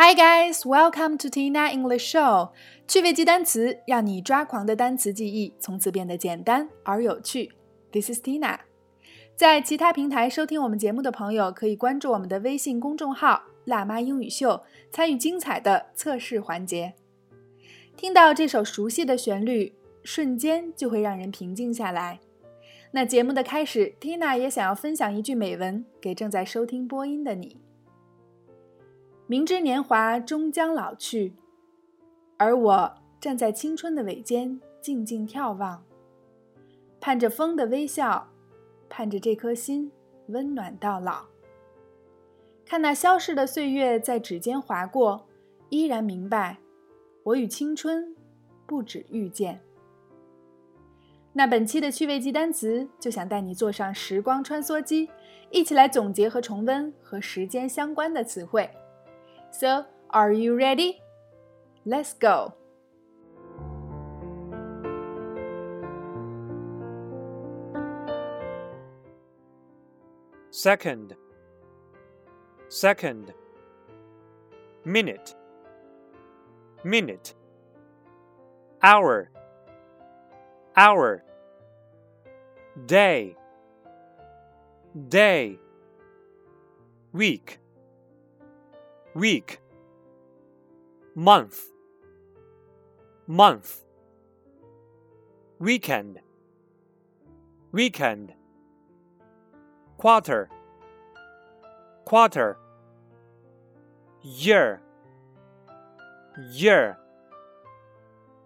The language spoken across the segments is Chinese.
Hi guys, welcome to Tina English Show。趣味记单词，让你抓狂的单词记忆从此变得简单而有趣。This is Tina。在其他平台收听我们节目的朋友，可以关注我们的微信公众号“辣妈英语秀”，参与精彩的测试环节。听到这首熟悉的旋律，瞬间就会让人平静下来。那节目的开始，Tina 也想要分享一句美文给正在收听播音的你。明知年华终将老去，而我站在青春的尾尖，静静眺望，盼着风的微笑，盼着这颗心温暖到老。看那消逝的岁月在指尖划过，依然明白，我与青春不止遇见。那本期的趣味记单词就想带你坐上时光穿梭机，一起来总结和重温和时间相关的词汇。So, are you ready? Let's go. Second. Second. Minute. Minute. Hour. Hour. Day. Day. Week week month month weekend weekend quarter quarter year year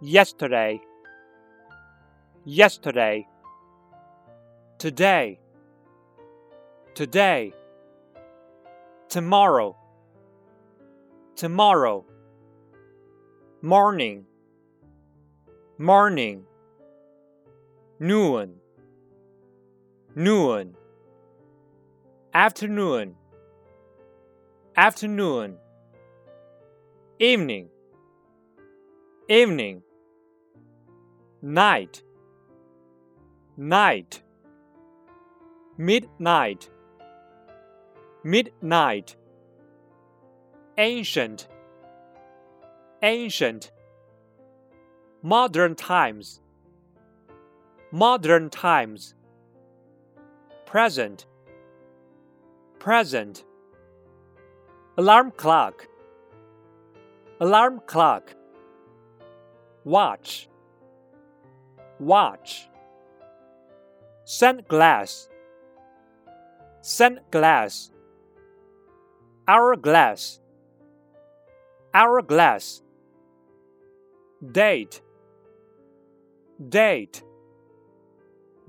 yesterday yesterday today today tomorrow tomorrow. Morning. Morning. Noon. Noon. Afternoon. Afternoon. Evening. Evening. Night. Night. Midnight. Midnight ancient, ancient, modern times, modern times, present, present, alarm clock, alarm clock, watch, watch, sunglass, sunglass, hourglass hourglass. Date. Date.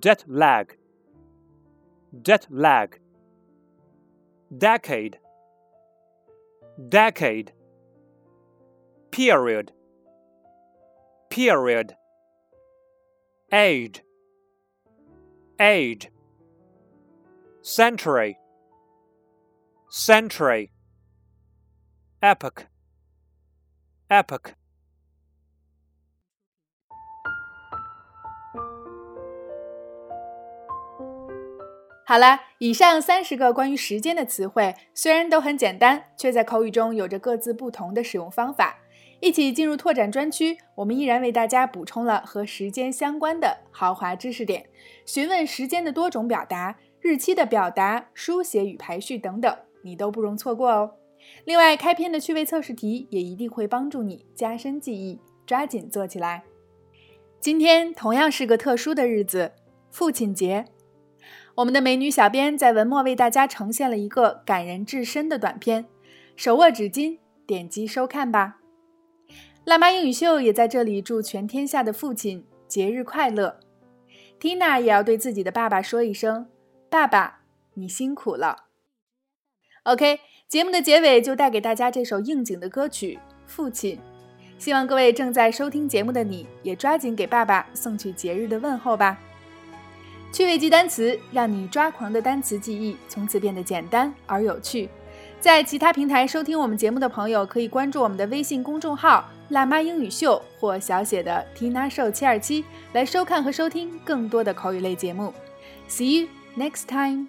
Jet lag. Jet lag. Decade. Decade. Period. Period. Age. Age. Century. Century. Epoch epoch。好了，以上三十个关于时间的词汇虽然都很简单，却在口语中有着各自不同的使用方法。一起进入拓展专区，我们依然为大家补充了和时间相关的豪华知识点，询问时间的多种表达、日期的表达、书写与排序等等，你都不容错过哦。另外，开篇的趣味测试题也一定会帮助你加深记忆，抓紧做起来。今天同样是个特殊的日子——父亲节。我们的美女小编在文末为大家呈现了一个感人至深的短片，手握纸巾，点击收看吧。辣妈英语秀也在这里祝全天下的父亲节日快乐。Tina 也要对自己的爸爸说一声：“爸爸，你辛苦了。” OK。节目的结尾就带给大家这首应景的歌曲《父亲》，希望各位正在收听节目的你也抓紧给爸爸送去节日的问候吧。趣味记单词，让你抓狂的单词记忆从此变得简单而有趣。在其他平台收听我们节目的朋友，可以关注我们的微信公众号“辣妈英语秀”或小写的 Tina Show 七二七，来收看和收听更多的口语类节目。See you next time.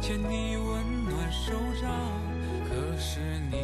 牵你温暖手掌，可是你